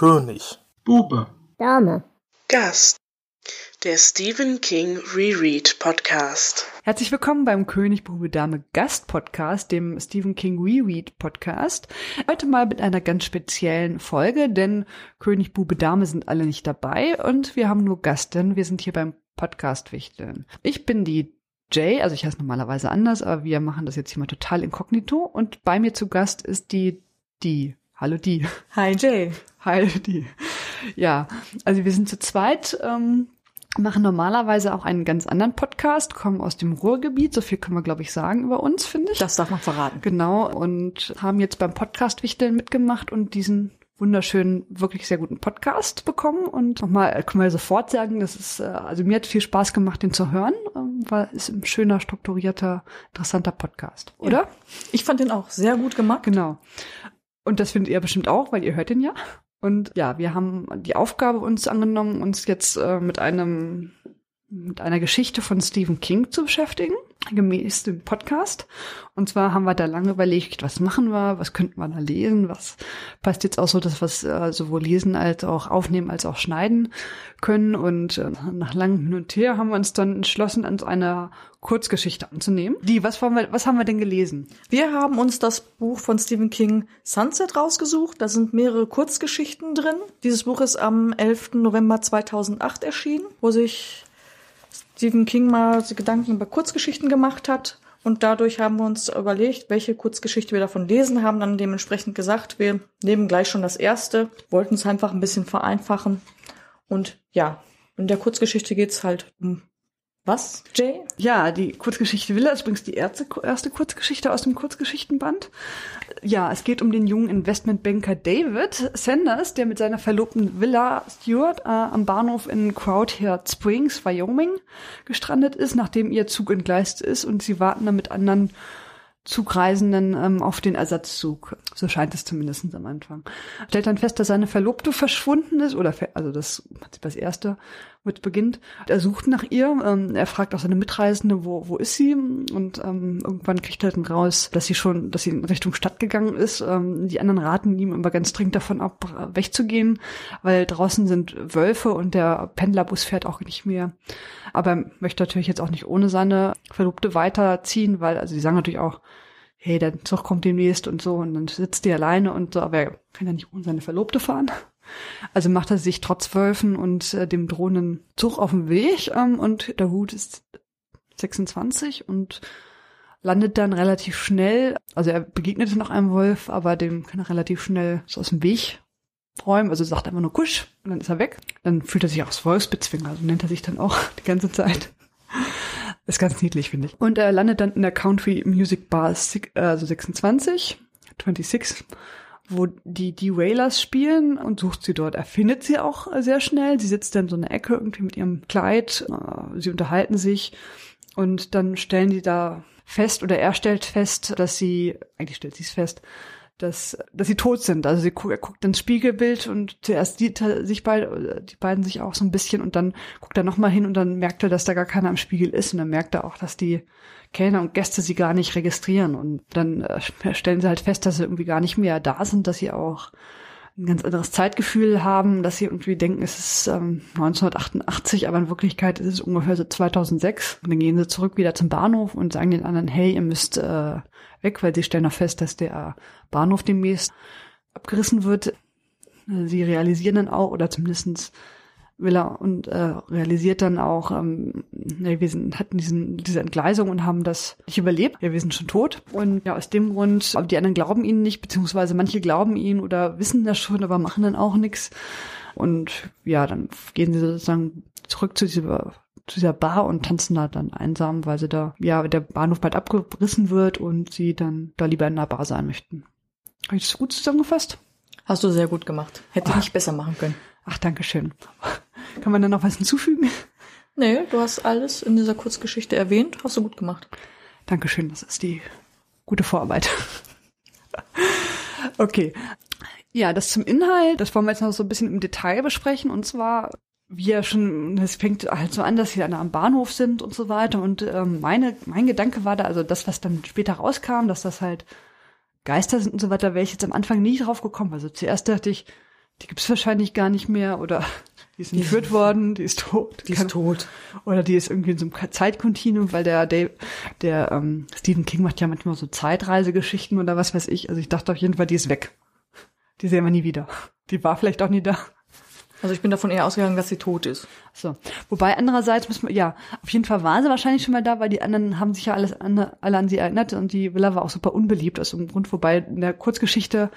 König. Bube. Dame. Gast. Der Stephen King Reread Podcast. Herzlich willkommen beim König Bube Dame Gast Podcast, dem Stephen King Reread Podcast. Heute mal mit einer ganz speziellen Folge, denn König Bube Dame sind alle nicht dabei und wir haben nur Gast, denn wir sind hier beim Podcast Wichteln. Ich bin die Jay, also ich heiße normalerweise anders, aber wir machen das jetzt hier mal total inkognito und bei mir zu Gast ist die die. Hallo die. Hi Jay. Hi die. Ja, also wir sind zu zweit, ähm, machen normalerweise auch einen ganz anderen Podcast, kommen aus dem Ruhrgebiet, so viel können wir, glaube ich, sagen über uns, finde ich. Das darf man verraten. Genau, und haben jetzt beim Podcast Wichteln mitgemacht und diesen wunderschönen, wirklich sehr guten Podcast bekommen. Und nochmal äh, können wir sofort sagen, das ist, äh, also mir hat viel Spaß gemacht, den zu hören, ähm, weil es ein schöner, strukturierter, interessanter Podcast, oder? Ja, ich fand den auch sehr gut gemacht. Genau. Und das findet ihr bestimmt auch, weil ihr hört den ja. Und ja, wir haben die Aufgabe uns angenommen, uns jetzt äh, mit einem mit einer Geschichte von Stephen King zu beschäftigen, gemäß dem Podcast. Und zwar haben wir da lange überlegt, was machen wir, was könnten wir da lesen, was passt jetzt auch so, dass wir es äh, sowohl lesen als auch aufnehmen als auch schneiden können. Und äh, nach langem Hin und Her haben wir uns dann entschlossen, uns einer Kurzgeschichte anzunehmen. Die, was, wollen wir, was haben wir denn gelesen? Wir haben uns das Buch von Stephen King Sunset rausgesucht. Da sind mehrere Kurzgeschichten drin. Dieses Buch ist am 11. November 2008 erschienen, wo sich Stephen King mal Gedanken über Kurzgeschichten gemacht hat. Und dadurch haben wir uns überlegt, welche Kurzgeschichte wir davon lesen, haben dann dementsprechend gesagt, wir nehmen gleich schon das erste, wollten es einfach ein bisschen vereinfachen. Und ja, in der Kurzgeschichte geht's halt um was, Jay? Ja, die Kurzgeschichte Villa ist übrigens die erste, erste Kurzgeschichte aus dem Kurzgeschichtenband. Ja, es geht um den jungen Investmentbanker David Sanders, der mit seiner Verlobten Villa Stewart äh, am Bahnhof in Crowdhead Springs, Wyoming, gestrandet ist, nachdem ihr Zug entgleist ist und sie warten dann mit anderen Zugreisenden ähm, auf den Ersatzzug. So scheint es zumindest am Anfang. Stellt dann fest, dass seine Verlobte verschwunden ist, oder also das das erste mit beginnt. Er sucht nach ihr, ähm, er fragt auch seine Mitreisende, wo, wo ist sie? Und ähm, irgendwann kriegt er dann raus, dass sie schon, dass sie in Richtung Stadt gegangen ist. Ähm, die anderen raten ihm immer ganz dringend davon ab, wegzugehen, weil draußen sind Wölfe und der Pendlerbus fährt auch nicht mehr. Aber er möchte natürlich jetzt auch nicht ohne seine Verlobte weiterziehen, weil, also sie sagen natürlich auch, hey, der Zug kommt demnächst und so, und dann sitzt die alleine und so, aber er kann ja nicht ohne seine Verlobte fahren. Also macht er sich trotz Wölfen und äh, dem drohenden Zug auf den Weg ähm, und der Hut ist 26 und landet dann relativ schnell, also er begegnete noch einem Wolf, aber dem kann er relativ schnell so aus dem Weg räumen, also sagt einfach nur Kusch und dann ist er weg. Dann fühlt er sich auch als Wolfsbezwinger, also nennt er sich dann auch die ganze Zeit. Ist ganz niedlich, finde ich. Und er landet dann in der Country Music Bar also 26, 26 wo die Wailers spielen und sucht sie dort. Er findet sie auch sehr schnell. Sie sitzt dann so in der Ecke irgendwie mit ihrem Kleid. Äh, sie unterhalten sich und dann stellen die da fest oder er stellt fest, dass sie, eigentlich stellt sie es fest, dass, dass sie tot sind. Also sie, er guckt ins Spiegelbild und zuerst sieht er sich beide, die beiden sich auch so ein bisschen und dann guckt er nochmal hin und dann merkt er, dass da gar keiner am Spiegel ist und dann merkt er auch, dass die Kellner und Gäste sie gar nicht registrieren und dann äh, stellen sie halt fest, dass sie irgendwie gar nicht mehr da sind, dass sie auch ein ganz anderes Zeitgefühl haben, dass sie irgendwie denken, es ist ähm, 1988, aber in Wirklichkeit ist es ungefähr so 2006. Und dann gehen sie zurück wieder zum Bahnhof und sagen den anderen, hey, ihr müsst äh, weg, weil sie stellen noch fest, dass der Bahnhof demnächst abgerissen wird. Sie realisieren dann auch, oder zumindestens will er und äh, realisiert dann auch, ähm, wir sind, hatten diesen, diese Entgleisung und haben das nicht überlebt. Ja, wir sind schon tot. Und ja, aus dem Grund, aber die anderen glauben ihnen nicht, beziehungsweise manche glauben ihnen oder wissen das schon, aber machen dann auch nichts. Und ja, dann gehen sie sozusagen zurück zu dieser zu dieser Bar und tanzen da dann einsam, weil sie da, ja, der Bahnhof bald abgerissen wird und sie dann da lieber in einer Bar sein möchten. Habe ich das gut zusammengefasst? Hast du sehr gut gemacht. Hätte ich nicht besser machen können. Ach, danke schön. Kann man da noch was hinzufügen? Nee, du hast alles in dieser Kurzgeschichte erwähnt. Hast du gut gemacht. Dankeschön, das ist die gute Vorarbeit. okay. Ja, das zum Inhalt, das wollen wir jetzt noch so ein bisschen im Detail besprechen. Und zwar, wie ja schon, es fängt halt so an, dass sie am Bahnhof sind und so weiter. Und ähm, meine, mein Gedanke war da, also das, was dann später rauskam, dass das halt Geister sind und so weiter, wäre ich jetzt am Anfang nie drauf gekommen. Also zuerst dachte ich, die gibt's wahrscheinlich gar nicht mehr oder die ist entführt worden, die ist tot. Die Keine- ist tot. Oder die ist irgendwie in so einem Zeitkontinuum, weil der, Dave, der ähm, Stephen King macht ja manchmal so Zeitreisegeschichten oder was weiß ich. Also ich dachte auf jeden Fall, die ist weg. Die sehen wir nie wieder. Die war vielleicht auch nie da. Also ich bin davon eher ausgegangen, dass sie tot ist. So. Wobei andererseits muss man, ja, auf jeden Fall war sie wahrscheinlich schon mal da, weil die anderen haben sich ja alles an, alle an sie erinnert und die Villa war auch super unbeliebt aus irgendeinem Grund. Wobei in der Kurzgeschichte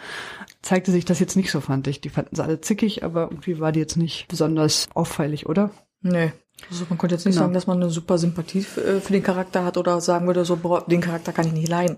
zeigte sich das jetzt nicht so, fand ich. Die fanden sie alle zickig, aber irgendwie war die jetzt nicht besonders auffällig, oder? Nee. Also man könnte jetzt nicht Genau. sagen, dass man eine super Sympathie für, äh, für den Charakter hat oder sagen würde, so, boah, den Charakter kann ich nicht leiden.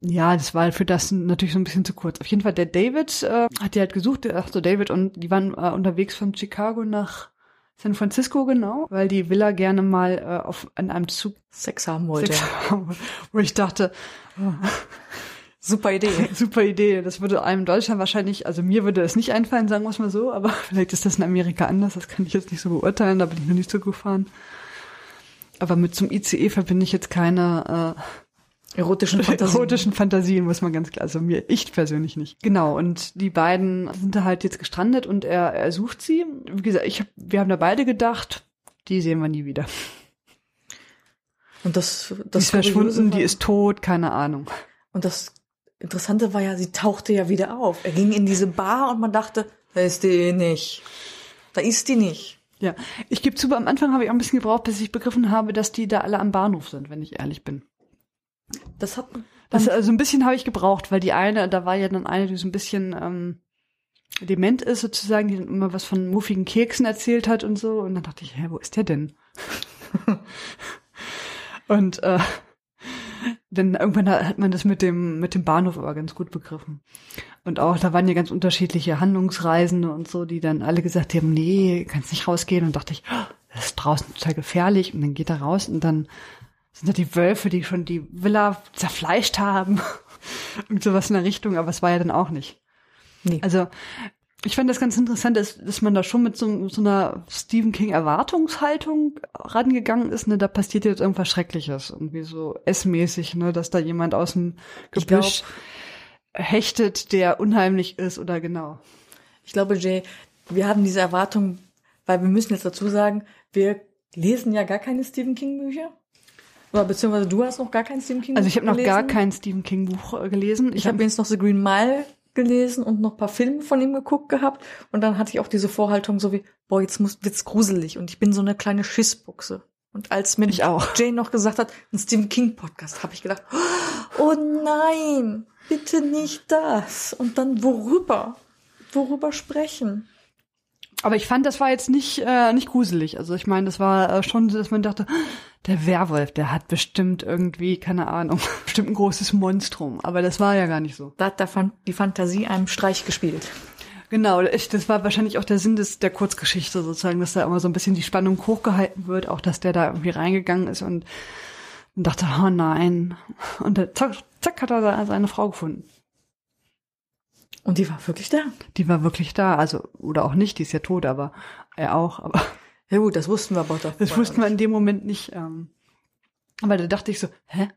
Ja, das war für das natürlich so ein bisschen zu kurz. Auf jeden Fall, der David äh, hat die halt gesucht, der- ach so, David, und die waren äh, unterwegs von Chicago nach San Francisco, genau, weil die Villa gerne mal äh, auf, an einem Zug Sex haben wollte. Sex haben, wo ich dachte, Super Idee. super Idee, das würde einem in Deutschland wahrscheinlich, also mir würde es nicht einfallen, sagen wir es mal so, aber vielleicht ist das in Amerika anders, das kann ich jetzt nicht so beurteilen, da bin ich noch nicht so gefahren. Aber mit zum ICE verbinde ich jetzt keine äh, Erotischen Fantasien. erotischen Fantasien, muss man ganz klar, also mir, ich persönlich nicht. Genau, und die beiden sind da halt jetzt gestrandet und er, er sucht sie. Wie gesagt, ich hab, wir haben da beide gedacht, die sehen wir nie wieder. Und das, Die das ist verschwunden, die ist tot, keine Ahnung. Und das Interessante war ja, sie tauchte ja wieder auf. Er ging in diese Bar und man dachte, da ist die nicht. Da ist die nicht. Ja, ich gebe zu, am Anfang habe ich auch ein bisschen gebraucht, bis ich begriffen habe, dass die da alle am Bahnhof sind, wenn ich ehrlich bin. Das hat Das, also ein bisschen habe ich gebraucht, weil die eine, da war ja dann eine, die so ein bisschen ähm, dement ist sozusagen, die dann immer was von muffigen Keksen erzählt hat und so. Und dann dachte ich, hä, wo ist der denn? und äh, dann irgendwann hat man das mit dem mit dem Bahnhof aber ganz gut begriffen. Und auch da waren ja ganz unterschiedliche Handlungsreisende und so, die dann alle gesagt haben, nee, kannst nicht rausgehen. Und dachte ich, oh, das ist draußen total gefährlich. Und dann geht er raus und dann sind da die Wölfe, die schon die Villa zerfleischt haben. und sowas in der Richtung, aber es war ja dann auch nicht. Nee. Also ich fand das ganz interessant, dass, dass man da schon mit so, so einer Stephen King Erwartungshaltung rangegangen ist. Ne, da passiert jetzt irgendwas Schreckliches, irgendwie so essmäßig, ne, dass da jemand aus dem Gebüsch hechtet, der unheimlich ist oder genau. Ich glaube, Jay, wir haben diese Erwartung, weil wir müssen jetzt dazu sagen, wir lesen ja gar keine Stephen King Bücher. Oder beziehungsweise du hast noch gar kein Stephen King Buch Also ich habe noch gar kein Stephen King Buch äh, gelesen. Ich habe jetzt noch The Green Mile gelesen und noch ein paar Filme von ihm geguckt gehabt. Und dann hatte ich auch diese Vorhaltung so wie, boah, jetzt muss, wird's gruselig. Und ich bin so eine kleine Schissbuchse. Und als mir Ich auch. Jane noch gesagt hat, ein Stephen King Podcast, habe ich gedacht, oh nein, bitte nicht das. Und dann worüber? Worüber sprechen? Aber ich fand, das war jetzt nicht, äh, nicht gruselig. Also ich meine, das war äh, schon so, dass man dachte, der Werwolf, der hat bestimmt irgendwie, keine Ahnung, bestimmt ein großes Monstrum. Aber das war ja gar nicht so. Da hat der Fan- die Fantasie einem Streich gespielt. Genau, das war wahrscheinlich auch der Sinn des, der Kurzgeschichte sozusagen, dass da immer so ein bisschen die Spannung hochgehalten wird, auch dass der da irgendwie reingegangen ist und, und dachte, oh nein. Und dann, zack, zack hat er se- seine Frau gefunden. Und die war wirklich da. Die war wirklich da, also, oder auch nicht, die ist ja tot, aber er auch, aber Ja gut, das wussten wir aber doch. das wussten wir in dem Moment nicht. Ähm, aber da dachte ich so, hä?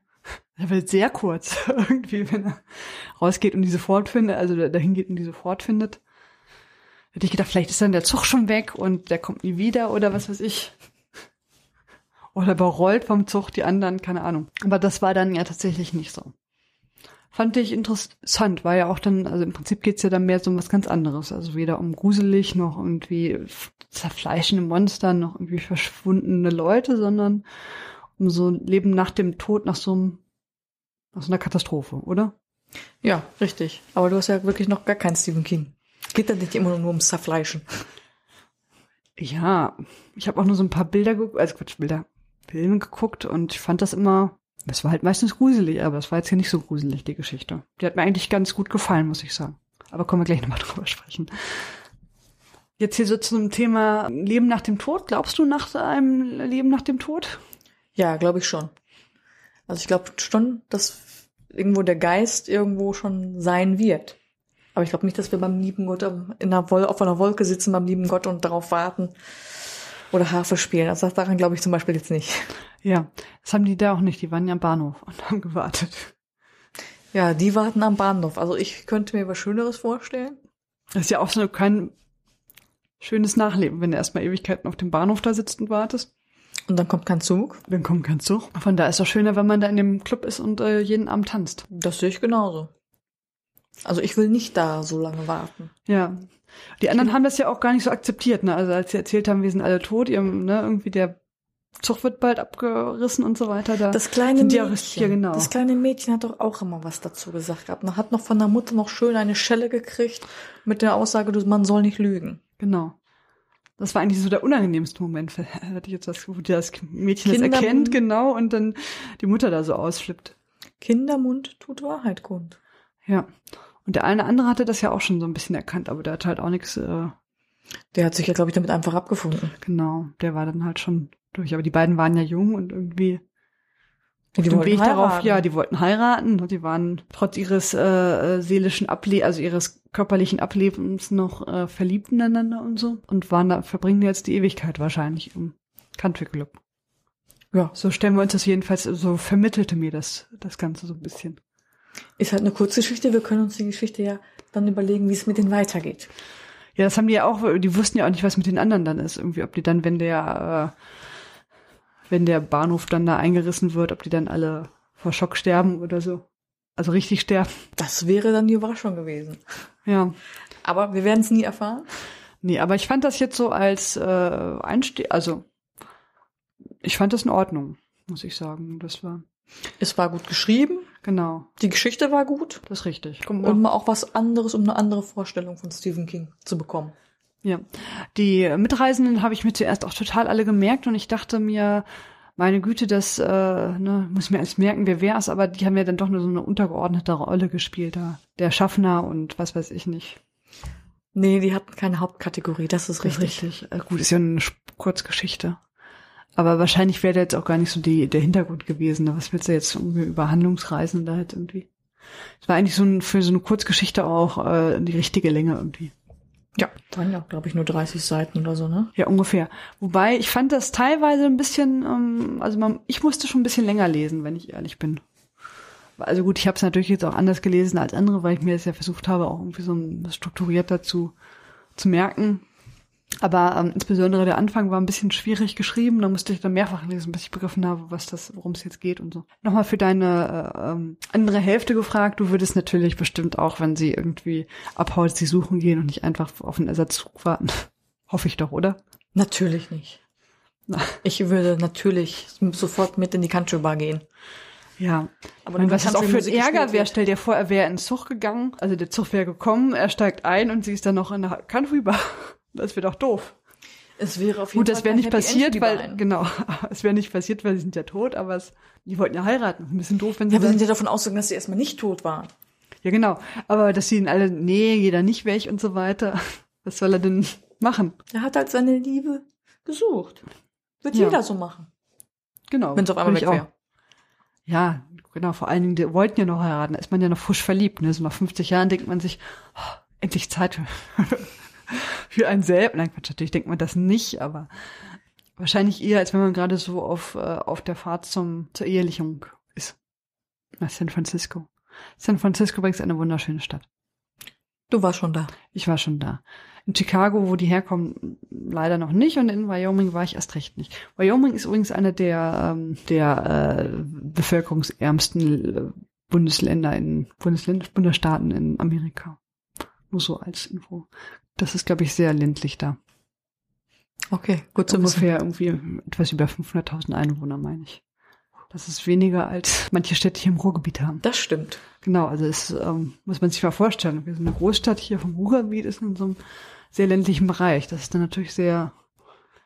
Er wird sehr kurz irgendwie, wenn er rausgeht und die sofort findet, also da- dahin geht und die sofort findet. Hätte ich gedacht, vielleicht ist dann der Zug schon weg und der kommt nie wieder oder was weiß ich. Oder überrollt vom Zug die anderen, keine Ahnung. Aber das war dann ja tatsächlich nicht so. Fand ich interessant, war ja auch dann, also im Prinzip geht's ja dann mehr so um was ganz anderes. Also weder um gruselig noch irgendwie zerfleischende Monster, noch irgendwie verschwundene Leute, sondern um so ein Leben nach dem Tod, nach so einem, nach so einer Katastrophe, oder? Ja, richtig. Aber du hast ja wirklich noch gar keinen Stephen King. Geht dann nicht immer nur ums Zerfleischen. Ja, ich habe auch nur so ein paar Bilder geguckt, also Quatsch, Bilder, Filme geguckt und ich fand das immer, das war halt meistens gruselig, aber es war jetzt hier nicht so gruselig, die Geschichte. Die hat mir eigentlich ganz gut gefallen, muss ich sagen. Aber kommen wir gleich nochmal drüber sprechen. Jetzt hier so zum Thema Leben nach dem Tod. Glaubst du nach einem Leben nach dem Tod? Ja, glaube ich schon. Also ich glaube schon, dass irgendwo der Geist irgendwo schon sein wird. Aber ich glaube nicht, dass wir beim lieben Gott in einer auf einer Wolke sitzen beim lieben Gott und darauf warten oder Harfe spielen. Also daran glaube ich zum Beispiel jetzt nicht. Ja, das haben die da auch nicht. Die waren ja am Bahnhof und haben gewartet. Ja, die warten am Bahnhof. Also ich könnte mir was Schöneres vorstellen. Das ist ja auch so kein schönes Nachleben, wenn du erstmal Ewigkeiten auf dem Bahnhof da sitzt und wartest. Und dann kommt kein Zug. Dann kommt kein Zug. Von da ist doch schöner, wenn man da in dem Club ist und äh, jeden Abend tanzt. Das sehe ich genauso. Also ich will nicht da so lange warten. Ja. Die anderen haben das ja auch gar nicht so akzeptiert, ne? Also als sie erzählt haben, wir sind alle tot, ihr, ne, irgendwie der Zug wird bald abgerissen und so weiter. Da Das kleine Mädchen, hier, genau. das kleine Mädchen hat doch auch immer was dazu gesagt gehabt. Man hat noch von der Mutter noch schön eine Schelle gekriegt mit der Aussage, man soll nicht lügen. Genau. Das war eigentlich so der unangenehmste Moment, hatte ich jetzt das, wo das Mädchen das Kindermund. erkennt, genau, und dann die Mutter da so ausflippt. Kindermund tut Wahrheit kund. Ja. Und der eine andere hatte das ja auch schon so ein bisschen erkannt, aber der hat halt auch nichts, äh, Der hat sich ja, glaube ich, damit einfach abgefunden. genau, der war dann halt schon durch. Aber die beiden waren ja jung und irgendwie Die auf dem wollten Weg darauf, heiraten. ja, die wollten heiraten. und Die waren trotz ihres äh, äh, seelischen Able also ihres körperlichen Ablebens noch äh, verliebt ineinander und so. Und waren da, verbringen jetzt die Ewigkeit wahrscheinlich im Country Club. Ja, So stellen wir uns das jedenfalls, so vermittelte mir das, das Ganze so ein bisschen. Ist halt eine Kurzgeschichte. Wir können uns die Geschichte ja dann überlegen, wie es mit denen weitergeht. Ja, das haben die ja auch, die wussten ja auch nicht, was mit den anderen dann ist. Irgendwie, ob die dann, wenn der, äh, wenn der Bahnhof dann da eingerissen wird, ob die dann alle vor Schock sterben oder so. Also richtig sterben. Das wäre dann die Überraschung gewesen. Ja. Aber wir werden es nie erfahren. Nee, aber ich fand das jetzt so als äh, Einstieg, also ich fand das in Ordnung, muss ich sagen. Das war, Es war gut geschrieben. genau, Die Geschichte war gut. das ist richtig. Und mal auch was anderes, um eine andere Vorstellung von Stephen King zu bekommen. Ja, die Mitreisenden habe ich mir zuerst auch total alle gemerkt und ich dachte mir, meine Güte, das äh, ne, muss ich mir erst merken, wer wer ist, aber die haben ja dann doch nur so eine untergeordnete Rolle gespielt da. Der Schaffner und was weiß ich nicht. Nee, die hatten keine Hauptkategorie, das ist richtig. richtig. Äh, gut, ist ja eine Sch- Kurzgeschichte. Aber wahrscheinlich wäre da jetzt auch gar nicht so die, der Hintergrund gewesen. ne? Was willst du jetzt irgendwie über Handlungsreisen da halt irgendwie? Es war eigentlich so ein, für so eine Kurzgeschichte auch äh, die richtige Länge irgendwie. Ja, waren ja, glaube ich, nur 30 Seiten oder so, ne? Ja, ungefähr. Wobei, ich fand das teilweise ein bisschen, ähm, also man, ich musste schon ein bisschen länger lesen, wenn ich ehrlich bin. Also gut, ich habe es natürlich jetzt auch anders gelesen als andere, weil ich mir das ja versucht habe, auch irgendwie so ein, strukturiert dazu zu merken. Aber ähm, insbesondere der Anfang war ein bisschen schwierig geschrieben. Da musste ich dann mehrfach lesen, bis ich begriffen habe, was das, worum es jetzt geht und so. Nochmal für deine äh, ähm, andere Hälfte gefragt. Du würdest natürlich bestimmt auch, wenn sie irgendwie abhaut, sie suchen gehen und nicht einfach auf einen Ersatzzug warten. Hoffe ich doch, oder? Natürlich nicht. Na. Ich würde natürlich sofort mit in die Country Bar gehen. Ja, Aber nur was das auch für ein Ärger wäre, stell dir vor, er wäre in den Zug gegangen, also der Zug wäre gekommen, er steigt ein und sie ist dann noch in der Country Bar. Das wäre doch doof. Es wäre auf jeden Gut, das Fall wäre kein nicht passiert, weil, genau, es wäre nicht passiert, weil sie sind ja tot, aber es, die wollten ja heiraten. Ein bisschen doof, wenn sie Ja, wir sind ja davon ausgegangen, dass sie erstmal nicht tot waren. ja genau, aber dass sie ihn alle, nee, jeder nicht weg und so weiter. Was soll er denn machen? Er hat halt seine Liebe gesucht. Wird Ja. jeder so machen, Genau. wenn es auf einmal weg wäre. Ja, genau, vor allen Dingen, die wollten ja noch heiraten, da ist man ja noch frisch verliebt, ne? So nach 50 Jahren denkt man sich, oh, endlich Zeit für, einen selbst. Nein, Quatsch, natürlich denkt man das nicht, aber wahrscheinlich eher, als wenn man gerade so auf, äh, auf der Fahrt zum, zur Ehelichung ist. Nach San Francisco. San Francisco übrigens eine wunderschöne Stadt. Du warst schon da. Ich war schon da. In Chicago, wo die herkommen, leider noch nicht. Und in Wyoming war ich erst recht nicht. Wyoming ist übrigens eine der, ähm, der äh, bevölkerungsärmsten äh, Bundesländer in Bundesländer, Bundesstaaten in Amerika. Nur so als Info. Das ist, glaube ich, sehr ländlich da. Okay, gut zu. Ungefähr irgendwie etwas über 500.000 Einwohner, meine ich. Das ist weniger als manche Städte hier im Ruhrgebiet haben. Das stimmt. Genau, also es ähm, muss man sich mal vorstellen. Wir sind eine Großstadt hier vom Ruhrgebiet, ist in so einem sehr ländlichen Bereich. Das ist dann natürlich sehr,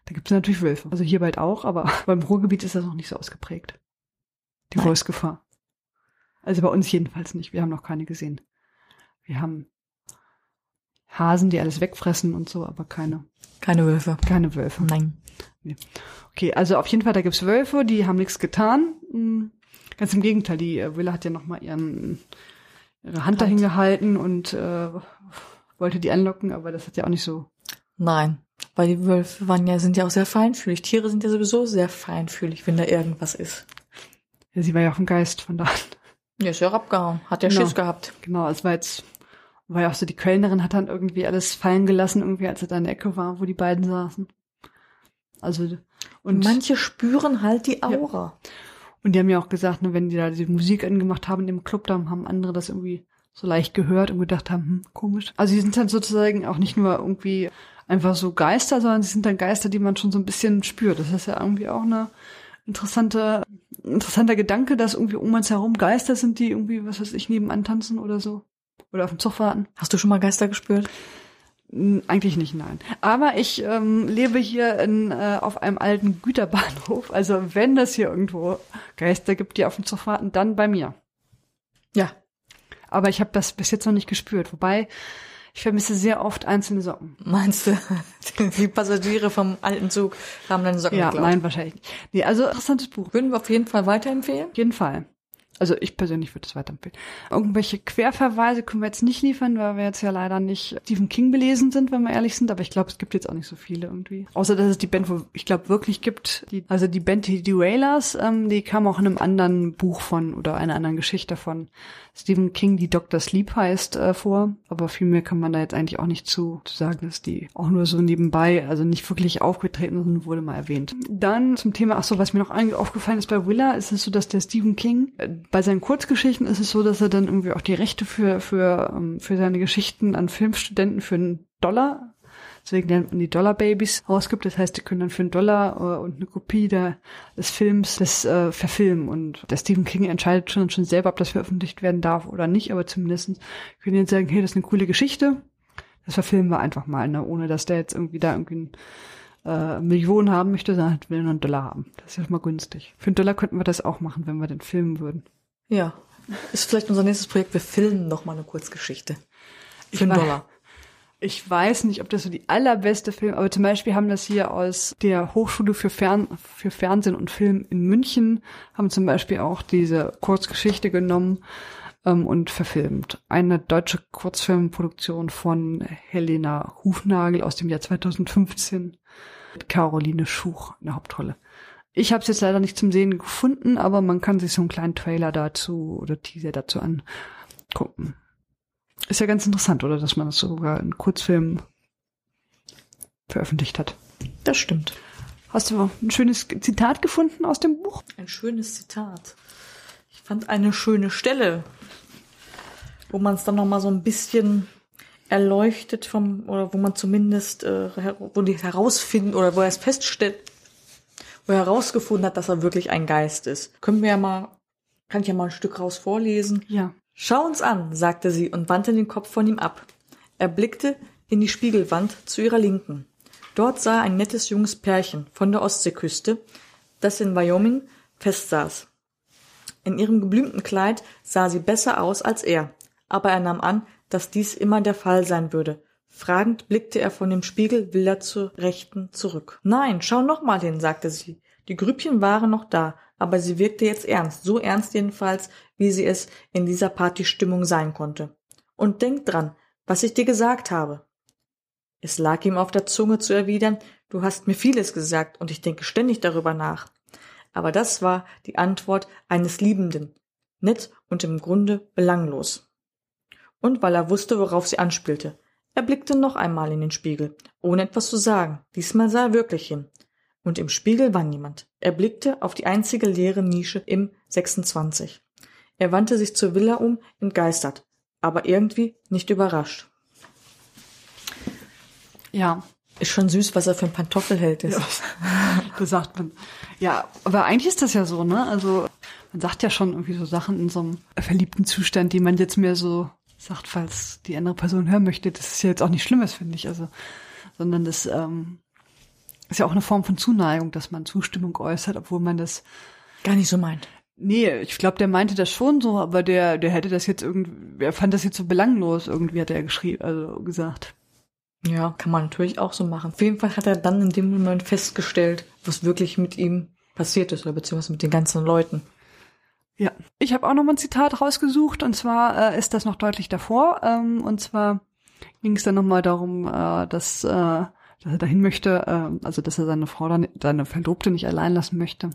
da gibt es natürlich Wölfe. Also hier bald auch, aber beim Ruhrgebiet ist das noch nicht so ausgeprägt. Die. Wolfsgefahr. Also bei uns jedenfalls nicht. Wir haben noch keine gesehen. Wir haben Hasen, die alles wegfressen und so, aber keine, Keine Wölfe. keine Wölfe. Nein. Okay, also auf jeden Fall, da gibt's Wölfe, die haben nichts getan. Hm, Ganz im Gegenteil, die äh, Willa hat ja noch mal ihren ihre Hand dahin gehalten und äh, wollte die anlocken, aber das hat ja auch nicht so. Nein. Weil die Wölfe waren ja, sind ja auch sehr feinfühlig. Tiere sind ja sowieso sehr feinfühlig, wenn da irgendwas ist. Ja, sie war ja auch ein Geist von da. Ja, ist ja auch abgehauen. Hat ja Genau. Schiss gehabt. Genau, es war jetzt Weil auch so die Kellnerin hat dann irgendwie alles fallen gelassen, irgendwie als er da in der Ecke war, wo die beiden saßen. Also, und Manche spüren halt die Aura. Und die haben ja auch gesagt, ne, wenn die da die Musik angemacht haben in dem Club, dann haben andere das irgendwie so leicht gehört und gedacht haben, hm, komisch. Also die sind dann sozusagen auch nicht nur irgendwie einfach so Geister, sondern sie sind dann Geister, die man schon so ein bisschen spürt. Das ist ja irgendwie auch eine interessante, interessanter Gedanke, dass irgendwie um uns herum Geister sind, die irgendwie, was weiß ich, nebenan tanzen oder so. Oder auf den Zug warten. Hast du schon mal Geister gespürt? N- Eigentlich nicht, nein. Aber ich ähm, lebe hier in, äh, auf einem alten Güterbahnhof. Also wenn das hier irgendwo Geister gibt, die auf den Zug warten, dann bei mir. Ja. Aber ich habe das bis jetzt noch nicht gespürt. Wobei, ich vermisse sehr oft einzelne Socken. Meinst du, die Passagiere vom alten Zug haben deine Socken Ja, geklaut? nein, wahrscheinlich nicht. Nee, also interessantes Buch. Würden wir auf jeden Fall weiterempfehlen? Auf jeden Fall. Also ich persönlich würde es weiterempfehlen. Irgendwelche Querverweise können wir jetzt nicht liefern, weil wir jetzt ja leider nicht Stephen King belesen sind, wenn wir ehrlich sind. Aber ich glaube, es gibt jetzt auch nicht so viele irgendwie. Außer dass es die Band, wo ich glaube wirklich gibt. Die, also die Band die, Wailers, ähm, die kam auch in einem anderen Buch von oder einer anderen Geschichte von Stephen King, die Dr. Sleep heißt, äh, vor. Aber viel mehr kann man da jetzt eigentlich auch nicht zu, zu sagen, dass die auch nur so nebenbei, also nicht wirklich aufgetreten sind, wurde mal erwähnt. Dann zum Thema, ach so, was mir noch aufgefallen ist bei Willa, ist es so, dass der Stephen King, äh, bei seinen Kurzgeschichten ist es so, dass er dann irgendwie auch die Rechte für, für, ähm, für seine Geschichten an Filmstudenten für einen Dollar Deswegen nennt man die Dollar Babies ausgibt. Das heißt, die können dann für einen Dollar äh, und eine Kopie der, des Films das äh, verfilmen. Und der Stephen King entscheidet schon, schon selber, ob das veröffentlicht werden darf oder nicht. Aber zumindest können die jetzt sagen, hey, das ist eine coole Geschichte. Das verfilmen wir einfach mal, ne? ohne dass der jetzt irgendwie da irgendwie äh, Millionen haben möchte, sondern will nur einen Dollar haben. Das ist ja mal günstig. Für einen Dollar könnten wir das auch machen, wenn wir den filmen würden. Ja. Ist vielleicht unser nächstes Projekt. Wir filmen noch mal eine Kurzgeschichte. Ich Für einen weiß- Dollar. Ich weiß nicht, ob das so die allerbeste Film, aber zum Beispiel haben das hier aus der Hochschule für, Fern für Fernsehen und Film in München, haben zum Beispiel auch diese Kurzgeschichte genommen ähm, und verfilmt. Eine deutsche Kurzfilmproduktion von Helena Hufnagel aus dem Jahr 2015 mit Caroline Schuch in der Hauptrolle. Ich habe es jetzt leider nicht zum Sehen gefunden, aber man kann sich so einen kleinen Trailer dazu oder Teaser dazu angucken. Ist ja ganz interessant, oder? Dass man das sogar in Kurzfilmen veröffentlicht hat. Das stimmt. Hast du ein schönes Zitat gefunden aus dem Buch? Ein schönes Zitat. Ich fand eine schöne Stelle, wo man es dann noch mal so ein bisschen erleuchtet vom oder wo man zumindest äh, wo die herausfinden oder wo er es feststellt, wo er herausgefunden hat, dass er wirklich ein Geist ist. Können wir ja mal, kann ich ja mal ein Stück raus vorlesen. Ja. Schau uns an, sagte sie und wandte den Kopf von ihm ab. Er blickte in die Spiegelwand zu ihrer Linken. Dort sah er ein nettes junges Pärchen von der Ostseeküste, das in Wyoming festsaß. In ihrem geblümten Kleid sah sie besser aus als er, aber er nahm an, dass dies immer der Fall sein würde. Fragend blickte er von dem Spiegel wilder zur Rechten zurück. Nein, schau noch mal hin, sagte sie. Die Grübchen waren noch da, aber sie wirkte jetzt ernst, so ernst jedenfalls, wie sie es in dieser Partystimmung sein konnte. Und denk dran, was ich dir gesagt habe. Es lag ihm auf der Zunge zu erwidern, du hast mir vieles gesagt und ich denke ständig darüber nach. Aber das war die Antwort eines Liebenden, nett und im Grunde belanglos. Und weil er wusste, worauf sie anspielte. Er blickte noch einmal in den Spiegel, ohne etwas zu sagen. Diesmal sah er wirklich hin. Und im Spiegel war niemand. Er blickte auf die einzige leere Nische im 26. Er wandte sich zur Villa um, entgeistert, aber irgendwie nicht überrascht. Ja. Ist schon süß, was er für ein Pantoffelheld ist. Das sagt man. Ja, aber eigentlich ist das ja so, ne? Also man sagt ja schon irgendwie so Sachen in so einem verliebten Zustand, die man jetzt mehr so sagt, falls die andere Person hören möchte. Das ist ja jetzt auch nicht Schlimmes, finde ich. Also, sondern das ähm, ist ja auch eine Form von Zuneigung, dass man Zustimmung äußert, obwohl man das Gar nicht so meint. Nee, ich glaube, der meinte das schon so, aber der, der hätte das jetzt irgendwie, er fand das jetzt so belanglos, irgendwie hat er geschrieben, also gesagt. Ja, kann man natürlich auch so machen. Auf jeden Fall hat er dann in dem Moment festgestellt, was wirklich mit ihm passiert ist, oder beziehungsweise mit den ganzen Leuten. Ja, ich habe auch noch mal ein Zitat rausgesucht und zwar äh, ist das noch deutlich davor ähm, und zwar ging es dann noch mal darum, äh, dass, äh, dass er dahin möchte, äh, also dass er seine Frau, dann, seine Verlobte nicht allein lassen möchte.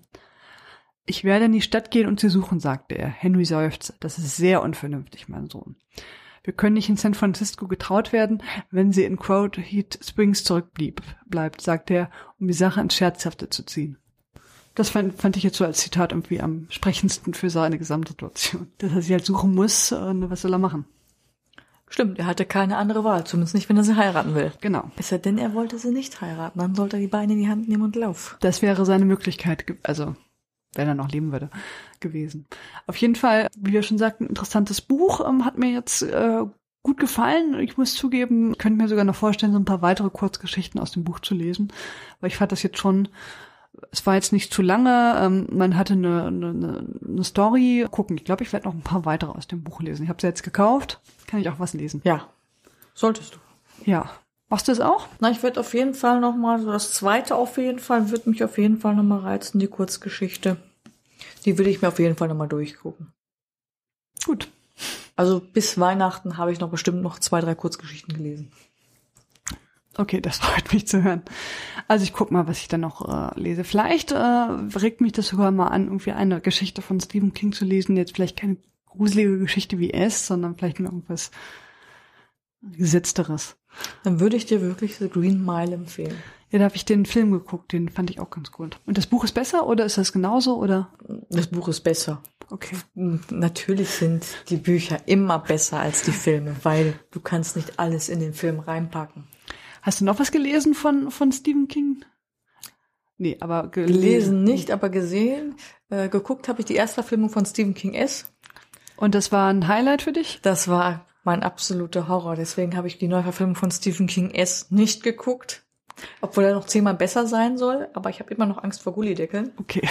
Ich werde in die Stadt gehen und sie suchen, sagte er. Henry seufzte. Das ist sehr unvernünftig, mein Sohn. Wir können nicht in San Francisco getraut werden, wenn sie in Crowd Heat Springs zurückblieb, bleibt, sagt er, um die Sache ins Scherzhafte zu ziehen. Das fand, fand ich jetzt so als Zitat irgendwie am sprechendsten für seine Gesamtsituation. Dass er sich halt suchen muss, und was soll er machen? Stimmt, er hatte keine andere Wahl, zumindest nicht, wenn er sie heiraten will. Genau. Es sei denn, er wollte sie nicht heiraten, dann sollte er die Beine in die Hand nehmen und lauf. Das wäre seine Möglichkeit, also wenn er noch leben würde, gewesen. Auf jeden Fall, wie wir schon sagten, interessantes Buch, ähm, hat mir jetzt äh, gut gefallen. Ich muss zugeben, ich könnte mir sogar noch vorstellen, so ein paar weitere Kurzgeschichten aus dem Buch zu lesen, weil ich fand das jetzt schon es war jetzt nicht zu lange, ähm, man hatte eine, eine, eine Story. Gucken, ich glaube, ich werde noch ein paar weitere aus dem Buch lesen. Ich habe sie jetzt gekauft, kann ich auch was lesen. Ja, solltest du. Ja. Machst du das auch? Na, ich werde auf jeden Fall noch mal, so das zweite auf jeden Fall, wird mich auf jeden Fall noch mal reizen, die Kurzgeschichte. Die will ich mir auf jeden Fall noch mal durchgucken. Gut. Also bis Weihnachten habe ich noch bestimmt noch zwei, drei Kurzgeschichten gelesen. Okay, das freut mich zu hören. Also ich guck mal, was ich dann noch äh, lese. Vielleicht äh, regt mich das sogar mal an, irgendwie eine Geschichte von Stephen King zu lesen. Jetzt vielleicht keine gruselige Geschichte wie es, sondern vielleicht nur irgendwas Gesetzteres. Dann würde ich dir wirklich The Green Mile empfehlen. Ja, da habe ich den Film geguckt, den fand ich auch ganz gut. Und das Buch ist besser oder ist das genauso oder? Das Buch ist besser. Okay. Natürlich sind die Bücher immer besser als die Filme, weil du kannst nicht alles in den Film reinpacken. Hast du noch was gelesen von, von Stephen King? Nee, aber Gelesen nicht, aber gesehen. Äh, geguckt habe ich die Erstverfilmung von Stephen King S. Und das war ein Highlight für dich? Das war mein absoluter Horror. Deswegen habe ich die Neuverfilmung von Stephen King S nicht geguckt. Obwohl er noch zehnmal besser sein soll, aber ich habe immer noch Angst vor Gullideckeln. Okay.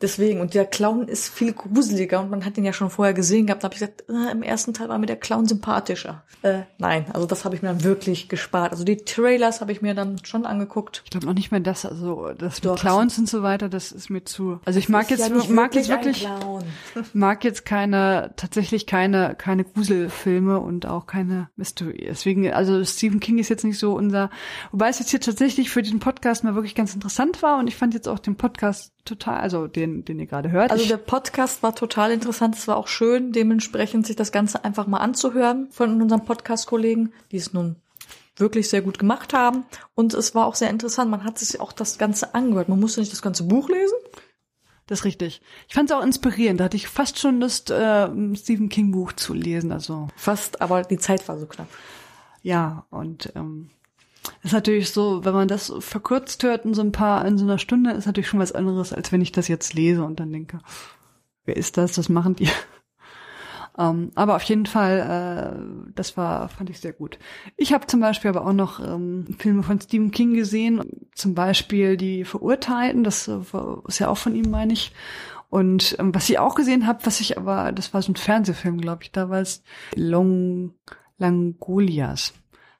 Deswegen, und der Clown ist viel gruseliger und man hat ihn ja schon vorher gesehen gehabt. Da habe ich gesagt, äh, im ersten Teil war mir der Clown sympathischer. Äh, nein, also das habe ich mir dann wirklich gespart. Also die Trailers habe ich mir dann schon angeguckt. Ich glaube noch nicht mehr das, also das mit Doch. Clowns und so weiter, das ist mir zu. Also ich mag jetzt ja mag jetzt wirklich Clown. mag jetzt keine tatsächlich keine keine Gruselfilme und auch keine Mystery. Deswegen also Stephen King ist jetzt nicht so unser wobei es jetzt hier tatsächlich für diesen Podcast mal wirklich ganz interessant war und ich fand jetzt auch den Podcast total also den den ihr gerade hört. Also der Podcast war total interessant. Es war auch schön, dementsprechend sich das Ganze einfach mal anzuhören von unseren Podcast-Kollegen, die es nun wirklich sehr gut gemacht haben. Und es war auch sehr interessant. Man hat sich auch das Ganze angehört. Man musste nicht das ganze Buch lesen. das ist richtig. Ich fand es auch inspirierend. Da hatte ich fast schon Lust äh, ein Stephen King Buch zu lesen, also Fast, aber die Zeit war so knapp. Ja, und ähm, ist natürlich so, wenn man das verkürzt hört in so ein paar, in so einer Stunde, ist natürlich schon was anderes, als wenn ich das jetzt lese und dann denke, wer ist das, das machen die. ähm, aber auf jeden Fall, äh, das war, fand ich sehr gut. Ich habe zum Beispiel aber auch noch ähm, Filme von Stephen King gesehen, zum Beispiel Die Verurteilten, das äh, ist ja auch von ihm, meine ich. Und ähm, was ich auch gesehen habe, was ich aber, das war so ein Fernsehfilm, glaube ich, da war es Long Langolias,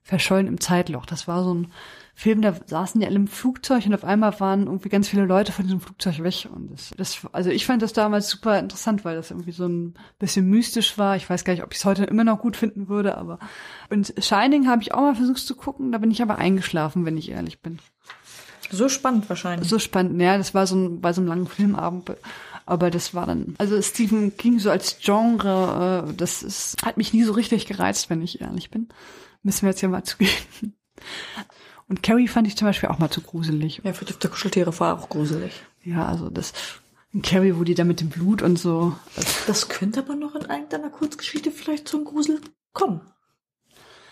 verschollen im Zeitloch. Das war so ein Film, da saßen die alle im Flugzeug und auf einmal waren irgendwie ganz viele Leute von diesem Flugzeug weg. Und das, das also ich fand das damals super interessant, weil das irgendwie so ein bisschen mystisch war. Ich weiß gar nicht, ob ich es heute immer noch gut finden würde, aber und Shining habe ich auch mal versucht zu gucken, da bin ich aber eingeschlafen, wenn ich ehrlich bin. So spannend wahrscheinlich. So spannend, ja, das war so ein, bei so einem langen Filmabend. Aber das war dann, also Stephen King so als Genre, äh, das ist, hat mich nie so richtig gereizt, wenn ich ehrlich bin. Müssen wir jetzt ja mal zugeben. Und Carrie fand ich zum Beispiel auch mal zu gruselig. Ja, vertiefte Kuscheltiere war auch gruselig. Ja, also das, Carrie, wo die da mit dem Blut und so. Das, könnte aber noch in irgendeiner Kurzgeschichte vielleicht zum Grusel kommen.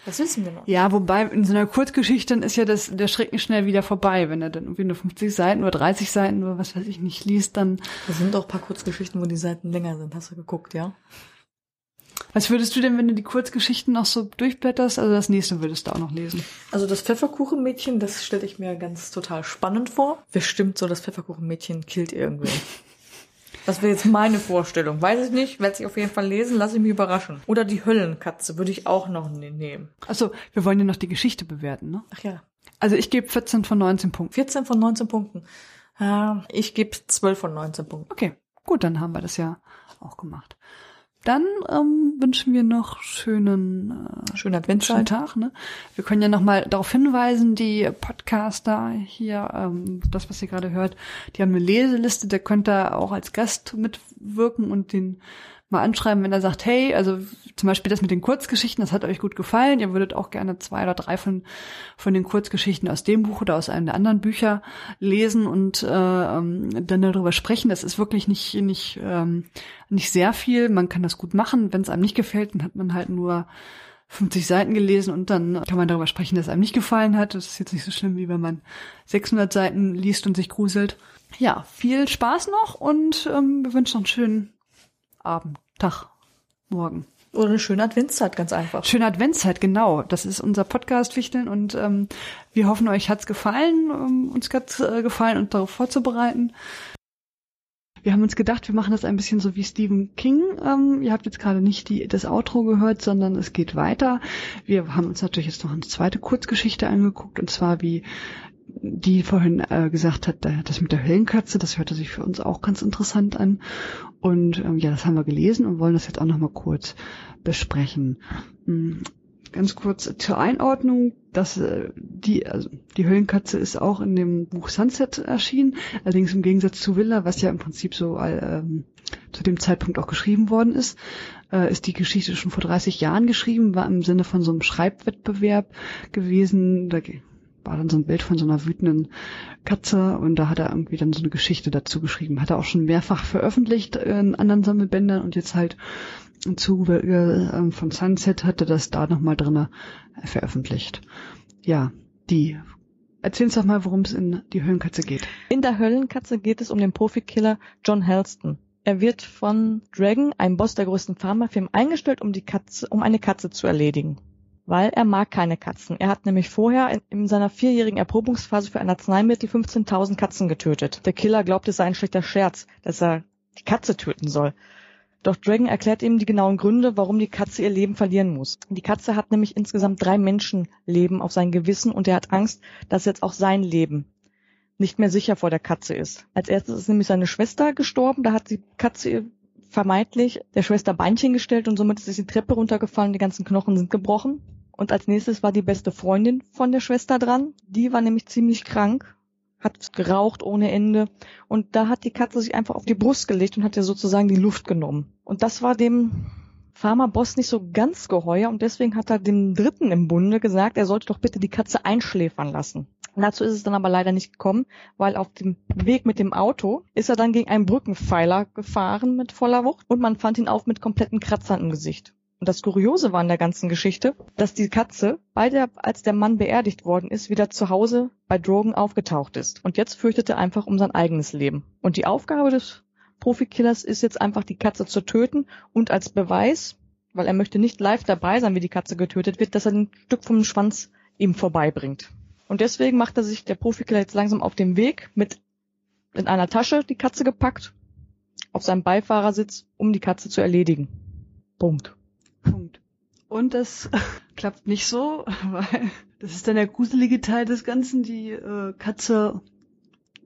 Das wissen wir noch. ja, wobei in so einer Kurzgeschichte dann ist ja das, der Schrecken schnell wieder vorbei. Wenn er dann irgendwie nur 50 Seiten oder 30 Seiten oder was weiß ich nicht liest, dann Da sind auch ein paar Kurzgeschichten, wo die Seiten länger sind. Hast du geguckt, ja? Was würdest du denn, wenn du die Kurzgeschichten noch so durchblätterst? Also das nächste würdest du auch noch lesen. Also das Pfefferkuchenmädchen, das stelle ich mir ganz total spannend vor. Bestimmt so, das Pfefferkuchenmädchen killt irgendwen. Das wäre jetzt meine Vorstellung. Weiß ich nicht, werde ich auf jeden Fall lesen, lasse ich mich überraschen. Oder die Höllenkatze würde ich auch noch ne- nehmen. Achso, wir wollen ja noch die Geschichte bewerten, ne? Ach ja, Also ich gebe 14 von 19 Punkten. 14 von 19 Punkten. Ja, ich gebe 12 von 19 Punkten. Okay, gut, dann haben wir das ja auch gemacht. Dann ähm, wünschen wir noch schönen, äh, Schöne schönen Adventszeit. Tag. Ne? Wir können ja noch mal darauf hinweisen, die Podcaster hier, ähm, das, was ihr gerade hört, die haben eine Leseliste, der könnt da auch als Gast mitwirken und den mal anschreiben, wenn er sagt, hey, also zum Beispiel das mit den Kurzgeschichten, das hat euch gut gefallen, ihr würdet auch gerne zwei oder drei von, von den Kurzgeschichten aus dem Buch oder aus einem der anderen Bücher lesen und äh, ähm, dann darüber sprechen. Das ist wirklich nicht, nicht, ähm, nicht sehr viel. Man kann das gut machen. Wenn es einem nicht gefällt, dann hat man halt nur 50 Seiten gelesen und dann kann man darüber sprechen, dass es einem nicht gefallen hat. Das ist jetzt nicht so schlimm, wie wenn man 600 Seiten liest und sich gruselt. Ja, viel Spaß noch und ähm, wir wünschen noch einen schönen Abend, Tag, Morgen. Oder eine schöne Adventszeit, ganz einfach. Schöne Adventszeit, genau. Das ist unser Podcast Fichteln und ähm, wir hoffen, euch hat's gefallen, ähm, uns hat's äh, gefallen und darauf vorzubereiten. Wir haben uns gedacht, wir machen das ein bisschen so wie Stephen King. Ähm, ihr habt jetzt gerade nicht die, das Outro gehört, sondern es geht weiter. Wir haben uns natürlich jetzt noch eine zweite Kurzgeschichte angeguckt und zwar wie die vorhin äh, gesagt hat, das mit der Höllenkatze, das hörte sich für uns auch ganz interessant an. Und ähm, ja, das haben wir gelesen und wollen das jetzt auch nochmal kurz besprechen. Hm, ganz kurz zur Einordnung, dass äh, die, also die Höllenkatze ist auch in dem Buch Sunset erschienen, allerdings im Gegensatz zu Villa, was ja im Prinzip so ähm, zu dem Zeitpunkt auch geschrieben worden ist, äh, ist die Geschichte schon vor 30 Jahren geschrieben, war im Sinne von so einem Schreibwettbewerb gewesen. Da war dann so ein Bild von so einer wütenden Katze und da hat er irgendwie dann so eine Geschichte dazu geschrieben. Hat er auch schon mehrfach veröffentlicht in anderen Sammelbändern und jetzt halt im Zuge äh, von Sunset hat er das da nochmal drin veröffentlicht. Ja, die. Erzähl uns doch mal, worum es in die Höllenkatze geht. In der Höllenkatze geht es um den Profikiller John Helston. Er wird von Dragon, einem Boss der größten Pharmafirmen, eingestellt, um die Katze, um eine Katze zu erledigen weil er mag keine Katzen. Er hat nämlich vorher in, in seiner vierjährigen Erprobungsphase für ein Arzneimittel 15.000 Katzen getötet. Der Killer glaubt, es sei ein schlechter Scherz, dass er die Katze töten soll. Doch Dragon erklärt ihm die genauen Gründe, warum die Katze ihr Leben verlieren muss. Die Katze hat nämlich insgesamt drei Menschenleben auf sein Gewissen und er hat Angst, dass jetzt auch sein Leben nicht mehr sicher vor der Katze ist. Als erstes ist nämlich seine Schwester gestorben, da hat die Katze vermeintlich der Schwester Beinchen gestellt und somit ist sie die Treppe runtergefallen, die ganzen Knochen sind gebrochen. Und als nächstes war die beste Freundin von der Schwester dran. Die war nämlich ziemlich krank, hat geraucht ohne Ende. Und da hat die Katze sich einfach auf die Brust gelegt und hat ihr sozusagen die Luft genommen. Und das war dem Pharma-Boss nicht so ganz geheuer und deswegen hat er dem Dritten im Bunde gesagt, er sollte doch bitte die Katze einschläfern lassen. Dazu ist es dann aber leider nicht gekommen, weil auf dem Weg mit dem Auto ist er dann gegen einen Brückenpfeiler gefahren mit voller Wucht und man fand ihn auch mit kompletten Kratzern im Gesicht. Und das Kuriose war in der ganzen Geschichte, dass die Katze, bei der, als der Mann beerdigt worden ist, wieder zu Hause bei Drogen aufgetaucht ist. Und jetzt fürchtete er einfach um sein eigenes Leben. Und die Aufgabe des Profikillers ist jetzt einfach, die Katze zu töten und als Beweis, weil er möchte nicht live dabei sein, wie die Katze getötet wird, dass er ein Stück vom Schwanz ihm vorbeibringt. Und deswegen macht er sich der Profikiller jetzt langsam auf den Weg mit in einer Tasche die Katze gepackt, auf seinem Beifahrersitz, um die Katze zu erledigen. Punkt. Und das klappt nicht so, weil das ist dann der gruselige Teil des Ganzen. Die äh, Katze,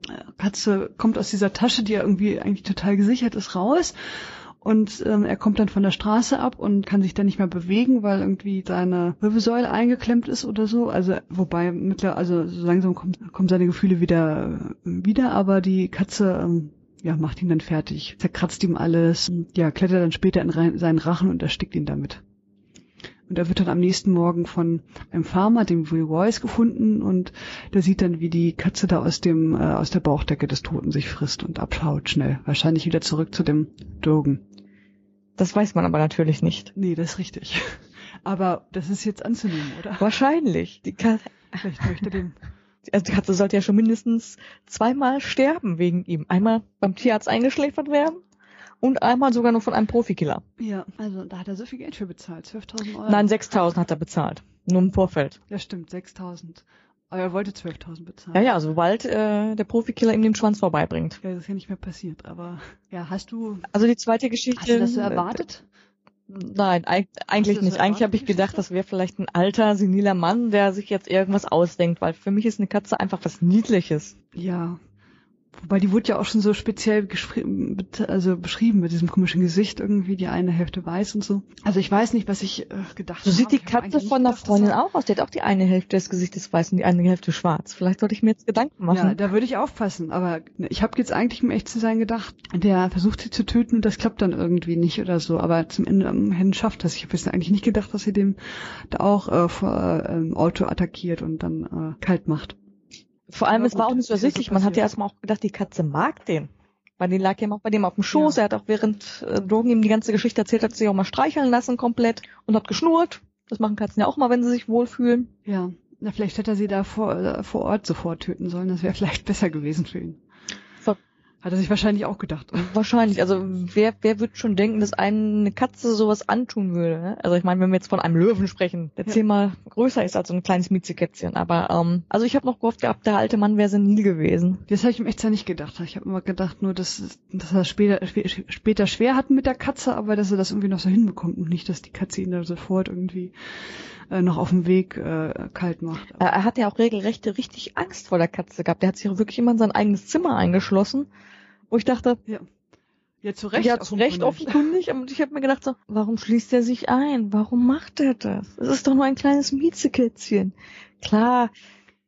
äh, Katze kommt aus dieser Tasche, die ja irgendwie eigentlich total gesichert ist, raus. Und ähm, er kommt dann von der Straße ab und kann sich dann nicht mehr bewegen, weil irgendwie seine Wirbelsäule eingeklemmt ist oder so. Also wobei mittlerweile, also so langsam kommt, kommen seine Gefühle wieder wieder, aber die Katze ähm, ja, macht ihn dann fertig, zerkratzt ihm alles, ja, klettert dann später in seinen Rachen und erstickt ihn damit. Und er wird dann am nächsten Morgen von einem Farmer, dem Will Royce, gefunden und der sieht dann, wie die Katze da aus dem äh, aus der Bauchdecke des Toten sich frisst und abschaut schnell. Wahrscheinlich wieder zurück zu dem Dogen. Das weiß man aber natürlich nicht. Nee, das ist richtig. Aber das ist jetzt anzunehmen, oder? Wahrscheinlich. Die Katze. Vielleicht möchte den also die Katze sollte ja schon mindestens zweimal sterben wegen ihm. Einmal beim Tierarzt eingeschläfert werden und einmal sogar noch von einem Profikiller. Ja, also da hat er so viel Geld für bezahlt, 12.000 Euro. Nein, 6.000 hat er bezahlt, nur im Vorfeld. Ja, stimmt, 6.000. Aber er wollte 12.000 bezahlen. Ja, ja, sobald äh, der Profikiller ihm den Schwanz vorbeibringt. Ja, das ist ja nicht mehr passiert, aber ja, hast du... Also die zweite Geschichte... Hast du das so erwartet? Nein, eigentlich nicht. Eigentlich habe ich gedacht, das wäre vielleicht ein alter, seniler Mann, der sich jetzt irgendwas ausdenkt, weil für mich ist eine Katze einfach was Niedliches. Ja. Wobei die wurde ja auch schon so speziell also beschrieben mit diesem komischen Gesicht irgendwie, die eine Hälfte weiß und so. Also ich weiß nicht, was ich äh, gedacht habe. So sieht die Katze von der Freundin auch aus. Die hat auch die eine Hälfte des Gesichtes weiß und die andere Hälfte schwarz. Vielleicht sollte ich mir jetzt Gedanken machen. Ja, da würde ich aufpassen. Aber ich habe jetzt eigentlich, um echt zu sein, gedacht, der versucht sie zu töten und das klappt dann irgendwie nicht oder so. Aber zum Ende am Ende schafft das. Ich habe jetzt eigentlich nicht gedacht, dass sie dem da auch äh, vor äh, Auto attackiert und dann äh, kalt macht. Vor allem, ja, es war auch nicht so ersichtlich. Man hat ja erstmal auch gedacht, die Katze mag den. Weil die lag ja auch bei dem auf dem Schoß. Ja. Er hat auch während äh, Drogen ihm die ganze Geschichte erzählt, hat sich auch mal streicheln lassen komplett und hat geschnurrt. Das machen Katzen ja auch mal, wenn sie sich wohlfühlen. Ja, na vielleicht hätte er sie da vor, äh, vor Ort sofort töten sollen. Das wäre vielleicht besser gewesen für ihn. Hat er sich wahrscheinlich auch gedacht. Wahrscheinlich. Also wer, wer wird schon denken, dass eine Katze sowas antun würde? Ne? Also ich meine, wenn wir jetzt von einem Löwen sprechen, der ja. zehnmal größer ist als so ein kleines Miezekätzchen. Aber ähm, also ich habe noch gehofft gehabt, der alte Mann wäre senil gewesen. Das habe ich ihm echt ja nicht gedacht. Ich habe immer gedacht nur, dass, dass er später, später schwer hat mit der Katze, aber dass er das irgendwie noch so hinbekommt und nicht, dass die Katze ihn da sofort irgendwie äh, noch auf dem Weg äh, kalt macht. Aber er hat ja auch regelrecht richtig Angst vor der Katze gehabt. Der hat sich wirklich immer in sein eigenes Zimmer eingeschlossen wo ich dachte, ja. Ja, zu Recht. Ja, zu Recht offenkundig. Und ich habe mir gedacht so, warum schließt er sich ein? Warum macht er das? Es ist doch nur ein kleines Miezekätzchen. Klar,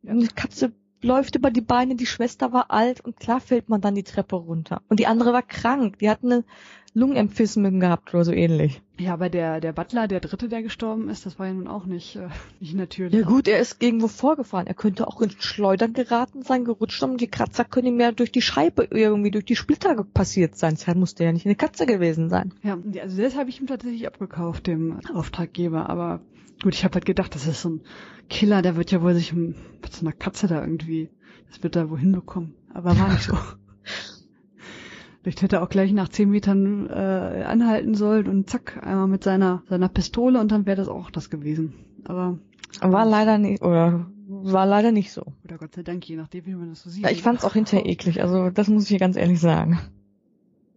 eine Katze läuft über die Beine, die Schwester war alt und klar fällt man dann die Treppe runter. Und die andere war krank. Die hat eine Lungenemphysmen gehabt oder so ähnlich. Ja, aber der, der Butler, der Dritte, der gestorben ist, das war ja nun auch nicht, äh, nicht natürlich. Ja gut, er ist irgendwo vorgefahren. Er könnte auch in Schleudern geraten sein, gerutscht und die Kratzer können ihm ja durch die Scheibe irgendwie, durch die Splitter passiert sein. Das musste ja nicht eine Katze gewesen sein. Ja, also das habe ich ihm tatsächlich abgekauft, dem Auftraggeber. Aber gut, ich habe halt gedacht, das ist so ein Killer, der wird ja wohl sich mit so einer Katze da irgendwie, das wird da wohin bekommen. Aber war nicht so. Vielleicht hätte er auch gleich nach zehn Metern äh, anhalten sollen und zack, einmal mit seiner, seiner Pistole und dann wäre das auch das gewesen. Aber. War leider nicht, oder war leider nicht so. Oder Gott sei Dank, je nachdem, wie man das so sieht. Ja, ich fand's auch hinterher eklig, also das muss ich hier ganz ehrlich sagen.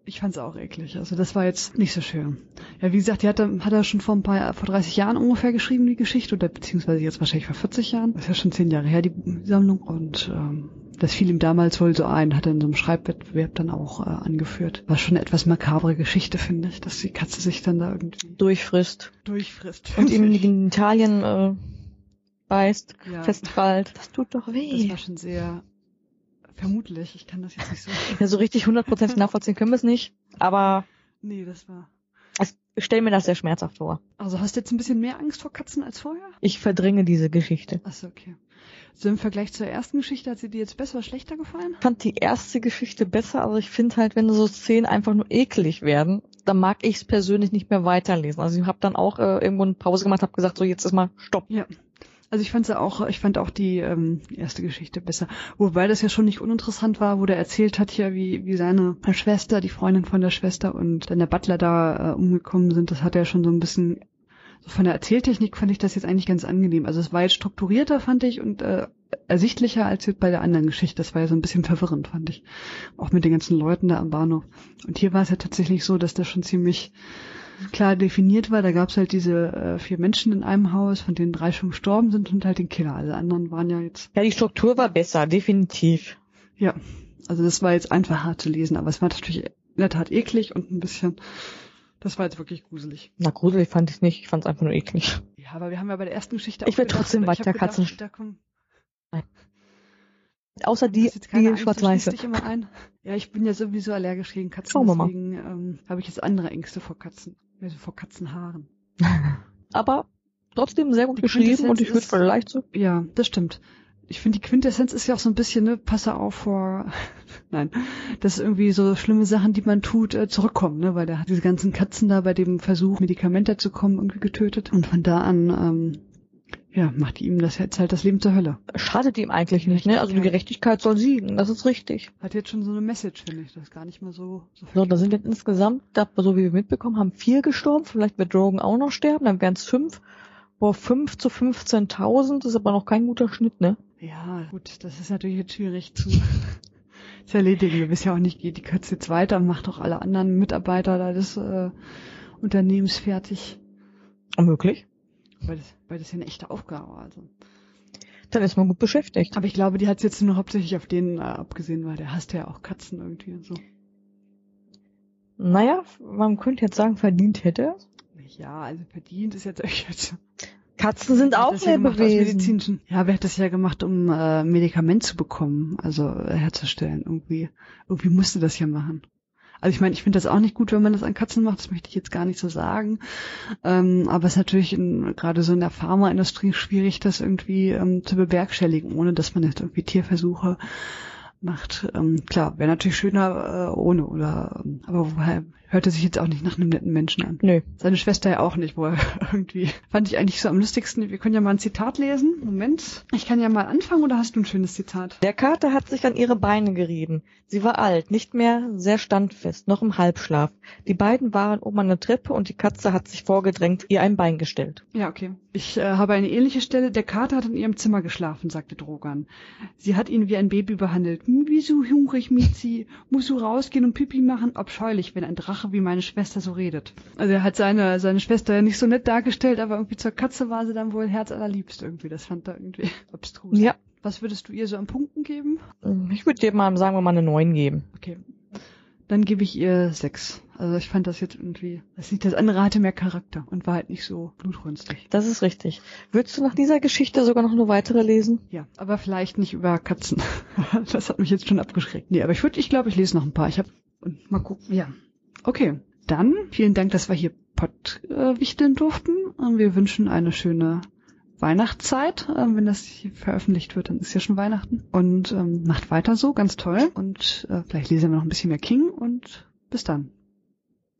Ich fand's auch eklig. Also das war jetzt nicht so schön. Ja, wie gesagt, die hat er, hat er schon vor ein paar, vor 30 Jahren ungefähr geschrieben, die Geschichte, oder beziehungsweise jetzt wahrscheinlich vor 40 Jahren. Das ist ja schon zehn Jahre her, die Sammlung. Und ähm, das fiel ihm damals wohl so ein, hat er in so einem Schreibwettbewerb dann auch äh, angeführt. War schon eine etwas makabre Geschichte, finde ich, dass die Katze sich dann da irgendwie durchfrisst. Durchfrisst. Und ihm in Italien äh, beißt, ja. festkrallt. Das tut doch weh. Das war schon sehr vermutlich. Ich kann das jetzt nicht so. Ja, so richtig hundertprozentig nachvollziehen können wir es nicht, aber. Nee, das war. Ich stelle mir das sehr schmerzhaft vor. Also hast du jetzt ein bisschen mehr Angst vor Katzen als vorher? Ich verdränge diese Geschichte. Achso, okay. So im Vergleich zur ersten Geschichte, hat sie dir jetzt besser oder schlechter gefallen? Ich fand die erste Geschichte besser, aber ich finde halt, wenn so Szenen einfach nur eklig werden, dann mag ich es persönlich nicht mehr weiterlesen. Also ich habe dann auch äh, irgendwo eine Pause gemacht, habe gesagt, so jetzt ist mal Stopp. Ja. Also ich fand ja auch, ich fand auch die ähm, erste Geschichte besser. Wobei das ja schon nicht uninteressant war, wo der erzählt hat hier, wie, wie seine Schwester, die Freundin von der Schwester und dann der Butler da äh, umgekommen sind. Das hat er schon so ein bisschen von der Erzähltechnik fand ich das jetzt eigentlich ganz angenehm. Also es war jetzt strukturierter, fand ich, und äh, ersichtlicher als jetzt bei der anderen Geschichte. Das war ja so ein bisschen verwirrend, fand ich. Auch mit den ganzen Leuten da am Bahnhof. Und hier war es ja tatsächlich so, dass das schon ziemlich klar definiert war. Da gab es halt diese äh, vier Menschen in einem Haus, von denen drei schon gestorben sind und halt den Killer. Alle anderen waren ja jetzt. Ja, die Struktur war besser, definitiv. Ja, also das war jetzt einfach hart zu lesen, aber es war natürlich in der Tat eklig und ein bisschen das war jetzt wirklich gruselig. Na, gruselig fand ich nicht. Ich fand es einfach nur eklig. Ja, aber wir haben ja bei der ersten Geschichte Ich will trotzdem weiter Katzen. Nein. Außer die, die schwarz-weiße. Ja, ich bin ja sowieso allergisch gegen Katzen, Schauen deswegen ähm, habe ich jetzt andere Ängste vor Katzen. Also vor Katzenhaaren. aber trotzdem sehr gut die geschrieben und ich würde vielleicht so. Ja, das stimmt ich finde, die Quintessenz ist ja auch so ein bisschen, ne, passe auf vor, nein, dass irgendwie so schlimme Sachen, die man tut, äh, zurückkommen, ne, weil der hat diese ganzen Katzen da bei dem Versuch, Medikamente zu kommen, irgendwie getötet. Und von da an, ähm, ja, macht ihm das jetzt halt das Leben zur Hölle. Schadet ihm eigentlich nicht, ne? Also die Gerechtigkeit soll siegen, das ist richtig. Hat jetzt schon so eine Message, finde ich, das ist gar nicht mehr so. So, so da sind jetzt insgesamt, so wie wir mitbekommen haben, vier gestorben, vielleicht wird Drogen auch noch sterben, dann wären es fünf. Boah, fünf zu 15.000 ist aber noch kein guter Schnitt, ne? Ja, gut, das ist natürlich jetzt schwierig zu, zu erledigen. Wir wissen ja auch nicht, geht die Katze jetzt weiter und macht auch alle anderen Mitarbeiter da des äh, Unternehmens fertig. Unmöglich. Weil das, weil das ja eine echte Aufgabe war. Also. Dann ist man gut beschäftigt. Aber ich glaube, die hat jetzt nur hauptsächlich auf den äh, abgesehen, weil der hasst ja auch Katzen irgendwie und so. Naja, man könnte jetzt sagen, verdient hätte. Ja, also verdient ist jetzt echt jetzt. Katzen sind auch Lebewesen. Ja, wer hat das ja gemacht, um äh, Medikament zu bekommen, also äh, herzustellen. Irgendwie, irgendwie musste das ja machen. Also ich meine, ich finde das auch nicht gut, wenn man das an Katzen macht, das möchte ich jetzt gar nicht so sagen. Ähm, aber es ist natürlich gerade so in der Pharmaindustrie schwierig, das irgendwie ähm, zu bewerkstelligen, ohne dass man jetzt irgendwie Tierversuche macht. Ähm, klar, wäre natürlich schöner äh, ohne, oder ähm, aber woher hört er sich jetzt auch nicht nach einem netten Menschen an. Nö. Seine Schwester ja auch nicht, wo er irgendwie. Fand ich eigentlich so am lustigsten. Wir können ja mal ein Zitat lesen. Moment. Ich kann ja mal anfangen oder hast du ein schönes Zitat? Der Kater hat sich an ihre Beine gerieben. Sie war alt, nicht mehr sehr standfest, noch im Halbschlaf. Die beiden waren oben an der Treppe und die Katze hat sich vorgedrängt, ihr ein Bein gestellt. Ja, okay. Ich äh, habe eine ähnliche Stelle. Der Kater hat in ihrem Zimmer geschlafen, sagte Drogan. Sie hat ihn wie ein Baby behandelt. Hm, Wieso hungrig, Mizi? Musst du rausgehen und Pipi machen? Abscheulich, wenn ein Drache wie meine Schwester so redet. Also er hat seine, seine Schwester ja nicht so nett dargestellt, aber irgendwie zur Katze war sie dann wohl herzallerliebst irgendwie. Das fand er irgendwie abstrus. Ja. Was würdest du ihr so an Punkten geben? Ich würde dir mal, sagen wir mal, eine 9 geben. Okay. Dann gebe ich ihr sechs. Also ich fand das jetzt irgendwie, das nicht das andere hatte mehr Charakter und war halt nicht so blutrünstig. Das ist richtig. Würdest du nach dieser Geschichte sogar noch eine weitere lesen? Ja, aber vielleicht nicht über Katzen. Das hat mich jetzt schon abgeschreckt. Nee, aber ich würde, ich glaube, ich lese noch ein paar. Ich habe mal gucken. Ja. Okay. Dann vielen Dank, dass wir hier Pottwichteln durften. Und wir wünschen eine schöne Weihnachtszeit. Ähm, wenn das hier veröffentlicht wird, dann ist ja schon Weihnachten. Und ähm, macht weiter so, ganz toll. Und äh, vielleicht lesen wir noch ein bisschen mehr King und bis dann.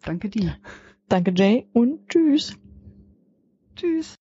Danke dir. Danke, Jay, und tschüss. Tschüss.